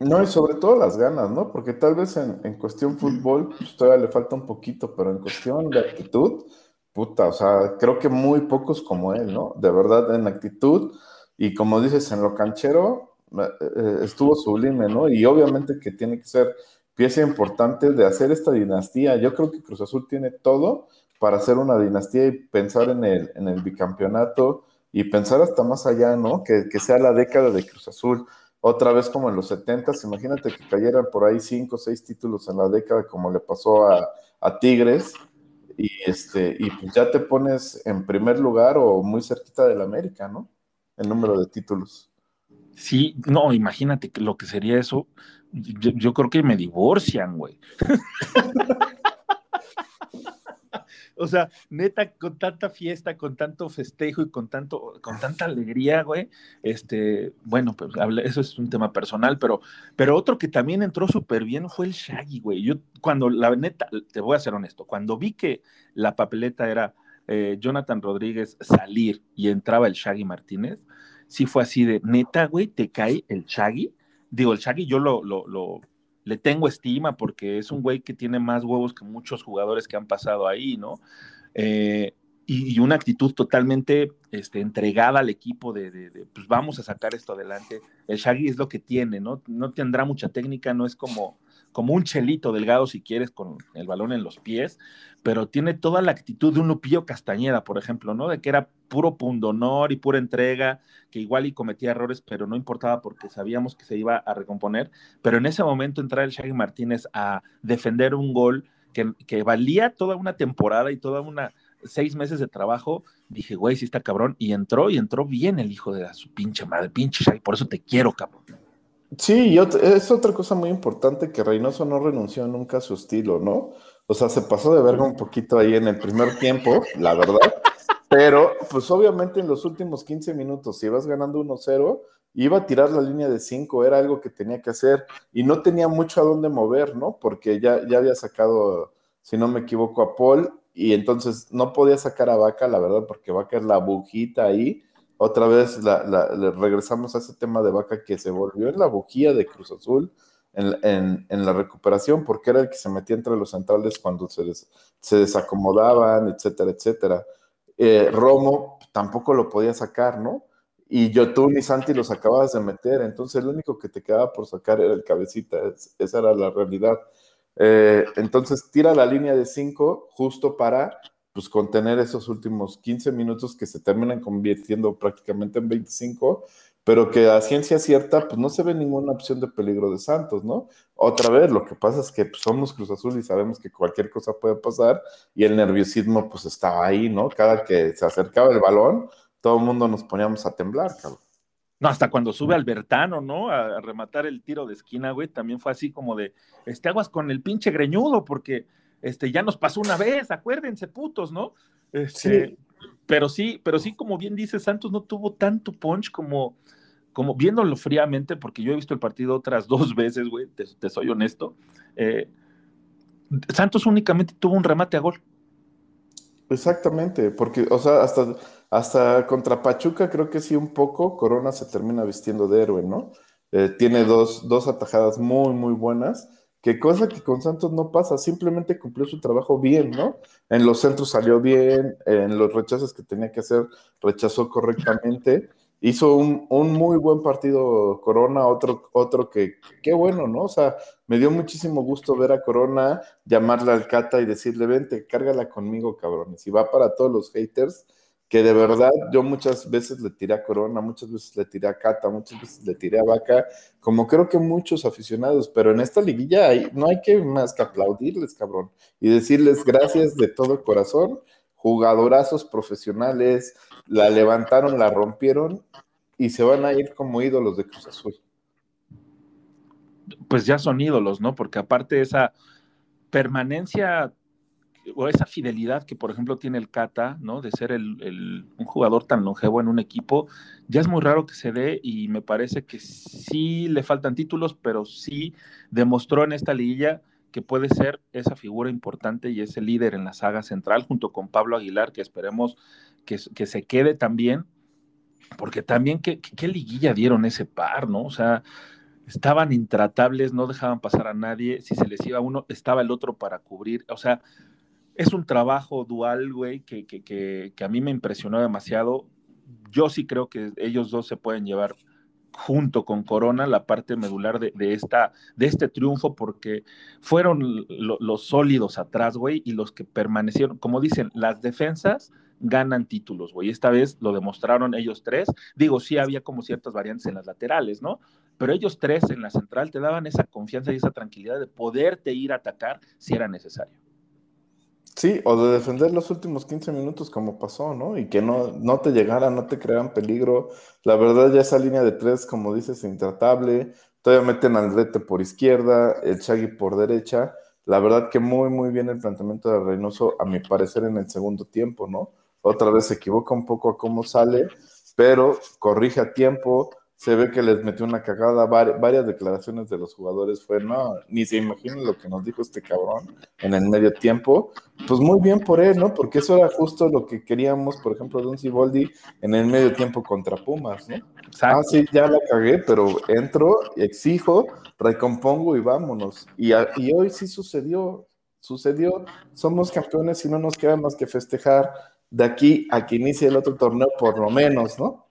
No, y sobre todo las ganas, ¿no? Porque tal vez en, en cuestión fútbol pues, todavía le falta un poquito, pero en cuestión de actitud puta, o sea, creo que muy pocos como él, ¿no? De verdad, en actitud y como dices, en lo canchero eh, eh, estuvo sublime, ¿no? Y obviamente que tiene que ser pieza importante de hacer esta dinastía. Yo creo que Cruz Azul tiene todo para hacer una dinastía y pensar en el, en el bicampeonato y pensar hasta más allá, ¿no? Que, que sea la década de Cruz Azul. Otra vez como en los 70 imagínate que cayeran por ahí cinco o seis títulos en la década como le pasó a, a Tigres y, este, y pues ya te pones en primer lugar o muy cerquita del América, ¿no? El número de títulos. Sí, no, imagínate lo que sería eso. Yo, yo creo que me divorcian, güey. O sea, neta, con tanta fiesta, con tanto festejo y con tanto, con tanta alegría, güey. Este, bueno, pues eso es un tema personal, pero, pero otro que también entró súper bien fue el Shaggy, güey. Yo, cuando la neta, te voy a ser honesto, cuando vi que la papeleta era eh, Jonathan Rodríguez salir y entraba el Shaggy Martínez, sí fue así de neta, güey, te cae el Shaggy. Digo, el Shaggy yo lo, lo, lo le tengo estima porque es un güey que tiene más huevos que muchos jugadores que han pasado ahí, ¿no? Eh, y, una actitud totalmente este, entregada al equipo de, de, pues vamos a sacar esto adelante. El Shaggy es lo que tiene, ¿no? No tendrá mucha técnica, no es como como un chelito delgado si quieres con el balón en los pies, pero tiene toda la actitud de un Lupillo Castañeda, por ejemplo, ¿no? De que era puro pundonor y pura entrega, que igual y cometía errores, pero no importaba porque sabíamos que se iba a recomponer, pero en ese momento entrar el Shaggy Martínez a defender un gol que, valía toda una temporada y toda una seis meses de trabajo, dije, güey, sí está cabrón, y entró, y entró bien el hijo de su pinche madre, pinche Shaggy, por eso te quiero, cabrón. Sí, es otra cosa muy importante que Reynoso no renunció nunca a su estilo, ¿no? O sea, se pasó de verga un poquito ahí en el primer tiempo, la verdad. Pero, pues obviamente en los últimos 15 minutos, si ibas ganando 1-0, iba a tirar la línea de 5, era algo que tenía que hacer y no tenía mucho a dónde mover, ¿no? Porque ya, ya había sacado, si no me equivoco, a Paul y entonces no podía sacar a Vaca, la verdad, porque Vaca es la bujita ahí otra vez regresamos a ese tema de Vaca que se volvió en la bujía de Cruz Azul en, la recuperación, porque era el que se metía entre los centrales cuando se, se desacomodaban, etcétera, etcétera. Eh, Romo tampoco lo podía sacar, ¿no? Y Yotun y Santi los acababas de meter, entonces el único que te quedaba por sacar era el cabecita, esa era la realidad. Eh, entonces tira la línea de 5 justo para pues contener esos últimos 15 minutos que se terminan convirtiendo prácticamente en 25, pero que a ciencia cierta pues no se ve ninguna opción de peligro de Santos, ¿no? Otra vez, lo que pasa es que pues, somos Cruz Azul y sabemos que cualquier cosa puede pasar y el nerviosismo pues estaba ahí, ¿no? Cada que se acercaba el balón, todo el mundo nos poníamos a temblar, cabrón. No, hasta cuando sube Albertano, ¿no? A, rematar el tiro de esquina, güey, también fue así como de, este, aguas con el pinche greñudo, porque este, ya nos pasó una vez, acuérdense, putos, ¿no? Este, Pero sí, pero sí, como bien dice, Santos no tuvo tanto punch como, como viéndolo fríamente, porque yo he visto el partido otras dos veces, güey, te, soy honesto. Eh, Santos únicamente tuvo un remate a gol. Exactamente, porque, o sea, hasta, hasta contra Pachuca creo que sí un poco, Corona se termina vistiendo de héroe, ¿no? Eh, tiene dos, dos atajadas muy, muy buenas, que cosa que con Santos no pasa, simplemente cumplió su trabajo bien, ¿no? En los centros salió bien, en los rechazos que tenía que hacer, rechazó correctamente hizo un, muy buen partido Corona, otro, otro que, qué bueno, ¿no? O sea, me dio muchísimo gusto ver a Corona, llamarle al Cata y decirle, vente, cárgala conmigo, cabrones. Y va para todos los haters, que de verdad yo muchas veces le tiré a Corona, muchas veces le tiré a Cata, muchas veces le tiré a Vaca, como creo que muchos aficionados, pero en esta liguilla no hay que más que aplaudirles, cabrón, y decirles gracias de todo corazón jugadorazos profesionales, la levantaron, la rompieron y se van a ir como ídolos de Cruz Azul. Pues ya son ídolos, ¿no? Porque aparte esa permanencia o esa fidelidad que, por ejemplo, tiene el Cata, ¿no? De ser el, un jugador tan longevo en un equipo, ya es muy raro que se dé y me parece que sí le faltan títulos, pero sí demostró en esta liguilla que puede ser esa figura importante y ese líder en la saga central, junto con Pablo Aguilar, que esperemos que, se quede también, porque también qué, liguilla dieron ese par, ¿no? O sea, estaban intratables, no dejaban pasar a nadie, si se les iba uno, estaba el otro para cubrir, o sea, es un trabajo dual, güey, que, que, que, a mí me impresionó demasiado. Yo sí creo que ellos dos se pueden llevar junto con Corona la parte medular de, esta, de este triunfo porque fueron los sólidos atrás, güey, y los que permanecieron, como dicen, las defensas ganan títulos, güey. Esta vez lo demostraron ellos tres. Digo, sí había como ciertas variantes en las laterales, ¿no? Pero ellos tres en la central te daban esa confianza y esa tranquilidad de poderte ir a atacar si era necesario. Sí, o de defender los últimos 15 minutos como pasó, ¿no? Y que no, no te llegaran, no te crearan peligro. La verdad, ya esa línea de tres, como dices, intratable. Todavía meten al Rete por izquierda, el Chagui por derecha. La verdad que muy, muy bien el planteamiento de Reynoso, a mi parecer, en el segundo tiempo, ¿no? Otra vez se equivoca un poco a cómo sale, pero corrige a tiempo, se ve que les metió una cagada, varias declaraciones de los jugadores fue, no, ni se imaginan lo que nos dijo este cabrón en el medio tiempo, pues muy bien por él, ¿no? Porque eso era justo lo que queríamos, por ejemplo, de un Ciboldi en el medio tiempo contra Pumas, ¿no? Ah, sí, ya la cagué, pero entro, exijo, recompongo y vámonos. Y, y hoy sí sucedió, sucedió, somos campeones y no nos queda más que festejar de aquí a que inicie el otro torneo por lo menos, ¿no?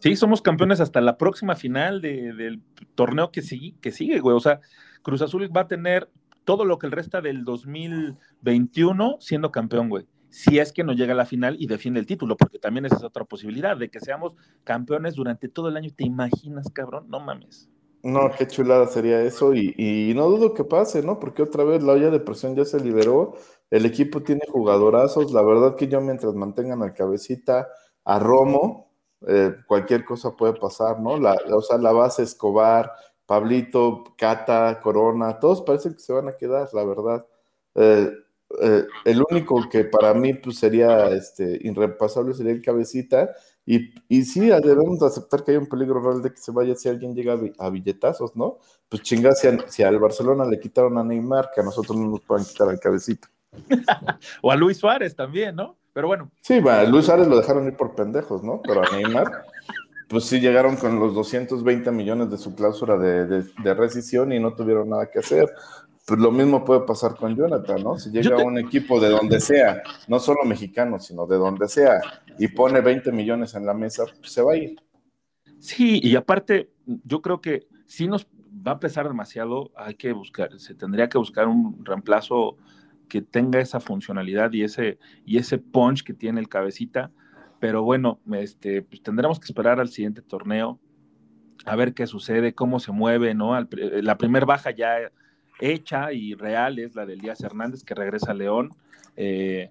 Sí, somos campeones hasta la próxima final del torneo que sigue, que sigue, güey. O sea, Cruz Azul va a tener todo lo que el resta del 2021 siendo campeón, güey. Si es que no llega a la final y defiende el título, porque también esa es otra posibilidad de que seamos campeones durante todo el año. ¿Te imaginas, cabrón? No mames. No, qué chulada sería eso y, y, no dudo que pase, ¿no? Porque otra vez la olla de presión ya se liberó, el equipo tiene jugadorazos, la verdad que yo mientras mantengan al cabecita a Romo, eh, cualquier cosa puede pasar, ¿no? La, o sea, la base Escobar, Pablito, Cata, Corona, todos parecen que se van a quedar, la verdad. Eh, eh, el único que para mí pues, sería este, irrepasable sería el cabecita. Y, y sí, debemos aceptar que hay un peligro real de que se vaya si alguien llega a, billetazos, ¿no? Pues chingas, si, si, al Barcelona le quitaron a Neymar, que a nosotros no nos puedan quitar al cabecita. o a Luis Suárez también, ¿no? Pero bueno. Sí, va, Luis Suárez lo dejaron ir por pendejos, ¿no? Pero a Neymar, pues sí llegaron con los 220 millones de su cláusula de, rescisión y no tuvieron nada que hacer. Pues lo mismo puede pasar con Jonathan, ¿no? Si llega un equipo de donde sea, no solo mexicano, sino de donde sea, y pone 20 millones en la mesa, pues se va a ir. Sí, y aparte, yo creo que sí nos, va a pesar demasiado, hay que buscar, se tendría que buscar un reemplazo que tenga esa funcionalidad y ese, y ese punch que tiene el cabecita. Pero bueno, este, pues tendremos que esperar al siguiente torneo, a ver qué sucede, cómo se mueve, ¿no? la primera baja ya hecha y real es la de Elías Hernández, que regresa a León. Eh,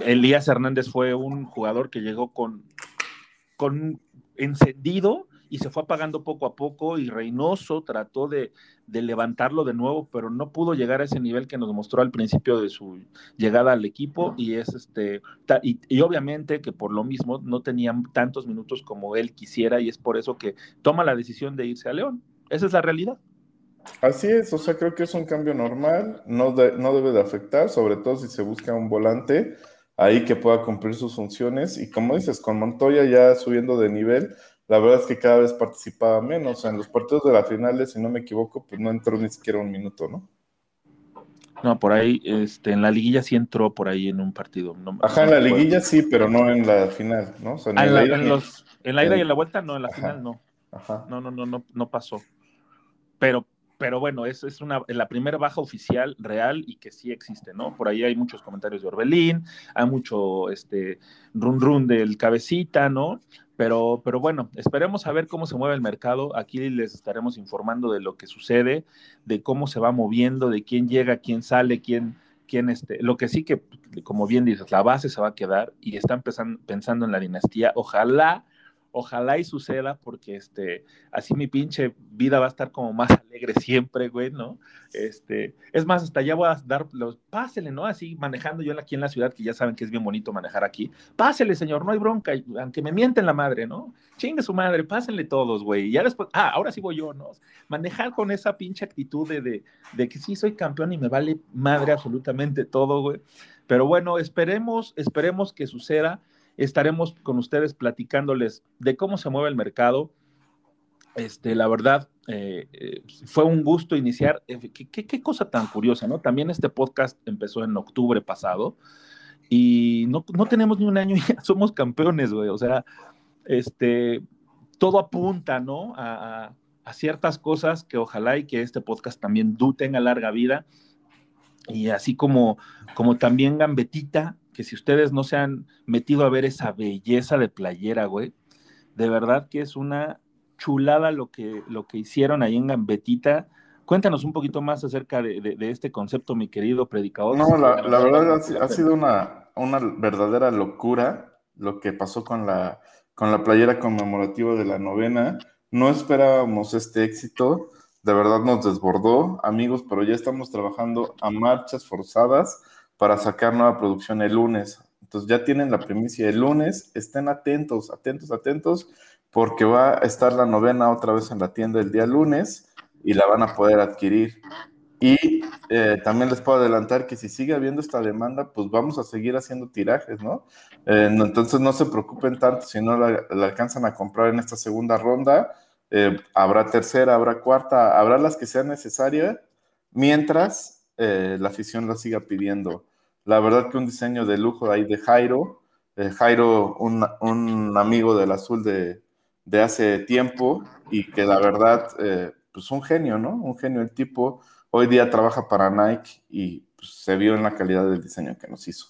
Elías Hernández fue un jugador que llegó con, con encendido y se fue apagando poco a poco y Reynoso trató de, levantarlo de nuevo, pero no pudo llegar a ese nivel que nos mostró al principio de su llegada al equipo y es este y, obviamente que por lo mismo no tenían tantos minutos como él quisiera y es por eso que toma la decisión de irse a León. Esa es la realidad. Así es, o sea, creo que es un cambio normal, no, no debe de afectar, sobre todo si se busca un volante ahí que pueda cumplir sus funciones y como dices, con Montoya ya subiendo de nivel, la verdad es que cada vez participaba menos. En los partidos de la final, si no me equivoco, pues no entró ni siquiera un minuto, ¿no? No, por ahí, este, en la liguilla sí entró por ahí en un partido. Ajá, en la liguilla sí, pero no en la final, ¿no? en, la, ida y en la vuelta, no, en la final no. Ajá. No, no, no, no, no pasó. Pero, pero bueno, es, es una, la primera baja oficial real y que sí existe, ¿no? Por ahí hay muchos comentarios de Orbelín, hay mucho este run run del cabecita, ¿no? Pero, pero bueno, esperemos a ver cómo se mueve el mercado. Aquí les estaremos informando de lo que sucede, de cómo se va moviendo, de quién llega, quién sale, quién, quién este. Lo que sí que, como bien dices, la base se va a quedar y están pensando en la dinastía. Ojalá Ojalá y suceda, porque este, así mi pinche vida va a estar como más alegre siempre, güey, ¿no? Este, es más, hasta ya voy a dar los, pásele, ¿no? Así manejando yo aquí en la ciudad, que ya saben que es bien bonito manejar aquí. Pásele, señor, no hay bronca, aunque me mienten la madre, ¿no? Chingue su madre, pásenle todos, güey. Ya después, ah, ahora sí voy yo, ¿no? Manejar con esa pinche actitud de, de, de que sí soy campeón y me vale madre absolutamente todo, güey. Pero bueno, esperemos, esperemos que suceda estaremos con ustedes platicándoles de cómo se mueve el mercado. Este, la verdad, eh, eh, fue un gusto iniciar. Eh, ¿Qué, cosa tan curiosa, ¿no? También este podcast empezó en octubre pasado y no, tenemos ni un año y ya somos campeones, güey. O sea, este, todo apunta, ¿no? A, a, ciertas cosas que ojalá y que este podcast también tenga larga vida. Y así como, como también Gambetita, que si ustedes no se han metido a ver esa belleza de playera, güey, de verdad que es una chulada lo que, lo que hicieron ahí en Gambetita. Cuéntanos un poquito más acerca de, este concepto, mi querido predicador. No, la, verdad ha, sido una, una, verdadera locura lo que pasó con la, con la playera conmemorativa de la novena. No esperábamos este éxito, de verdad nos desbordó, amigos, pero ya estamos trabajando a marchas forzadas para sacar nueva producción el lunes. Entonces ya tienen la primicia el lunes, estén atentos, atentos, atentos, porque va a estar la novena otra vez en la tienda el día lunes y la van a poder adquirir. Y eh, también les puedo adelantar que si sigue habiendo esta demanda, pues vamos a seguir haciendo tirajes, ¿no? Eh, entonces no se preocupen tanto si no la, alcanzan a comprar en esta segunda ronda. Eh, habrá tercera, habrá cuarta, habrá las que sean necesarias, mientras la afición la siga pidiendo. La verdad que un diseño de lujo ahí de Jairo. Eh, Jairo, un, amigo del azul de, hace tiempo y que la verdad, eh, pues un genio, ¿no? Un genio el tipo. Hoy día trabaja para Nike y pues, se vio en la calidad del diseño que nos hizo.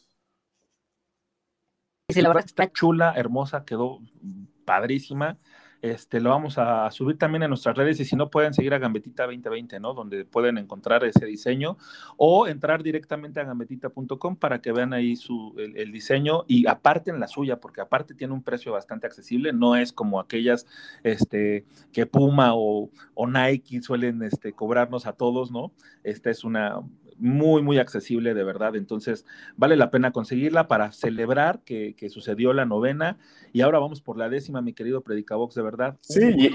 Sí, la verdad está chula, hermosa, quedó padrísima. Este, lo vamos a subir también en nuestras redes y si no pueden seguir a Gambetita 2020, ¿no? Donde pueden encontrar ese diseño o entrar directamente a gambetita.com para que vean ahí su, el, diseño y aparten la suya, porque aparte tiene un precio bastante accesible, no es como aquellas este, que Puma o, Nike suelen este, cobrarnos a todos, ¿no? Esta es una, muy, muy accesible de verdad. Entonces, vale la pena conseguirla para celebrar que, sucedió la novena. Y ahora vamos por la décima, mi querido Predicabox, de verdad. Sí, y,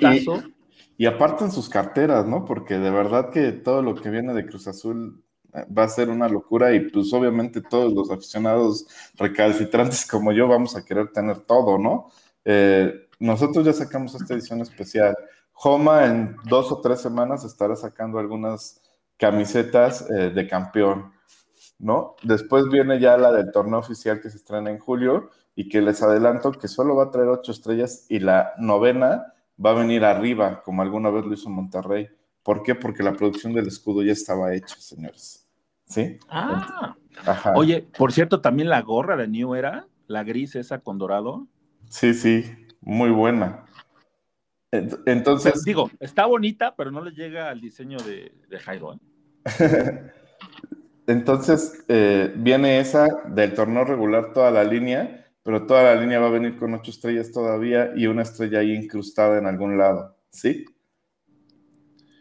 y, aparte en sus carteras, ¿no? Porque de verdad que todo lo que viene de Cruz Azul eh, va a ser una locura y pues obviamente todos los aficionados recalcitrantes como yo vamos a querer tener todo, ¿no? Eh, nosotros ya sacamos esta edición especial. Homa en dos o tres semanas estará sacando algunas camisetas eh, de campeón, ¿no? Después viene ya la del torneo oficial que se estrena en julio y que les adelanto que solo va a traer ocho estrellas y la novena va a venir arriba, como alguna vez lo hizo Monterrey. ¿Por qué? Porque la producción del escudo ya estaba hecha, señores. ¿Sí? Ah. Oye, por cierto, también la gorra de New Era, la gris esa con dorado. Sí, sí, muy buena. Entonces. digo, está bonita, pero no le llega al diseño de, Jairo. ¿eh? Entonces, eh, viene esa del torneo regular, toda la línea, pero toda la línea va a venir con ocho estrellas todavía y una estrella ahí incrustada en algún lado, ¿sí?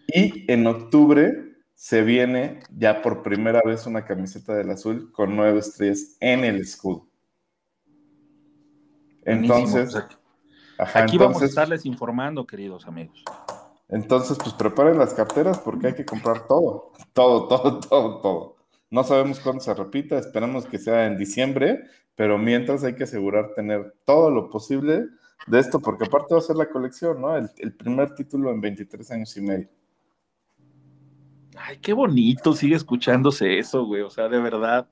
Y en octubre se viene ya por primera vez una camiseta del azul con nueve estrellas en el escudo. Entonces, aquí vamos a estarles informando, queridos amigos. Entonces, pues preparen las carteras porque hay que comprar todo, todo, todo, todo, todo. No sabemos cuándo se repita, esperamos que sea en diciembre, pero mientras hay que asegurar tener todo lo posible de esto, porque aparte va a ser la colección, ¿no? El, el primer título en 23 años y medio. Ay, qué bonito, sigue escuchándose eso, güey. O sea, de verdad,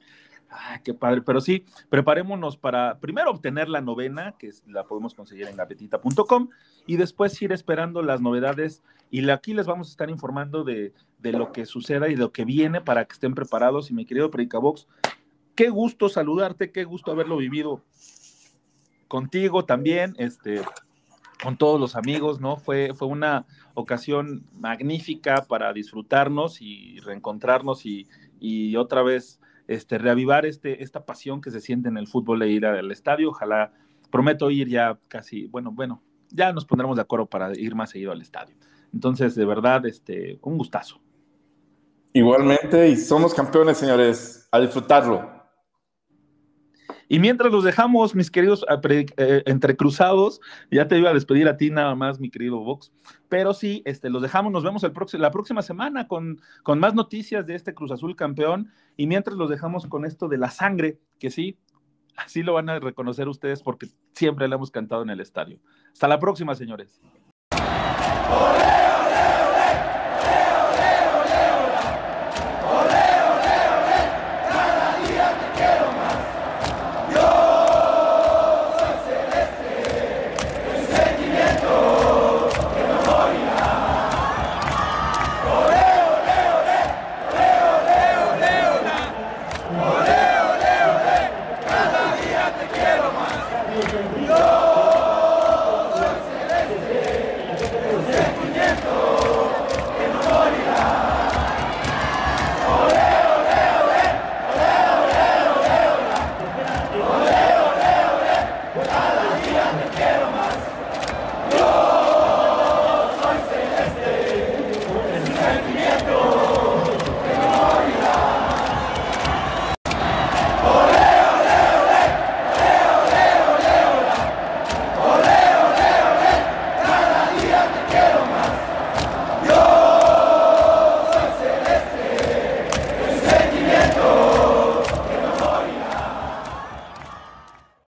Ay, qué padre. Pero sí, preparémonos para primero obtener la novena, que la podemos conseguir en gavetita.com, y después ir esperando las novedades. Y aquí les vamos a estar informando de, lo que suceda y de lo que viene para que estén preparados. Y mi querido Predicabox, qué gusto saludarte, qué gusto haberlo vivido contigo también, este, con todos los amigos, ¿no? Fue, fue una ocasión magnífica para disfrutarnos y reencontrarnos y, y otra vez este, reavivar este, esta pasión que se siente en el fútbol de ir al estadio. Ojalá, prometo ir ya casi, bueno, bueno, ya nos pondremos de acuerdo para ir más seguido al estadio. Entonces, de verdad, este, un gustazo. Igualmente, y somos campeones, señores, a disfrutarlo. Y mientras los dejamos, mis queridos eh, eh, entrecruzados, ya te iba a despedir a ti nada más, mi querido Vox, pero sí, este, los dejamos, nos vemos la próxima semana con, con más noticias de este Cruz Azul campeón, y mientras los dejamos con esto de la sangre, que sí, así lo van a reconocer ustedes porque siempre le hemos cantado en el estadio. Hasta la próxima, señores.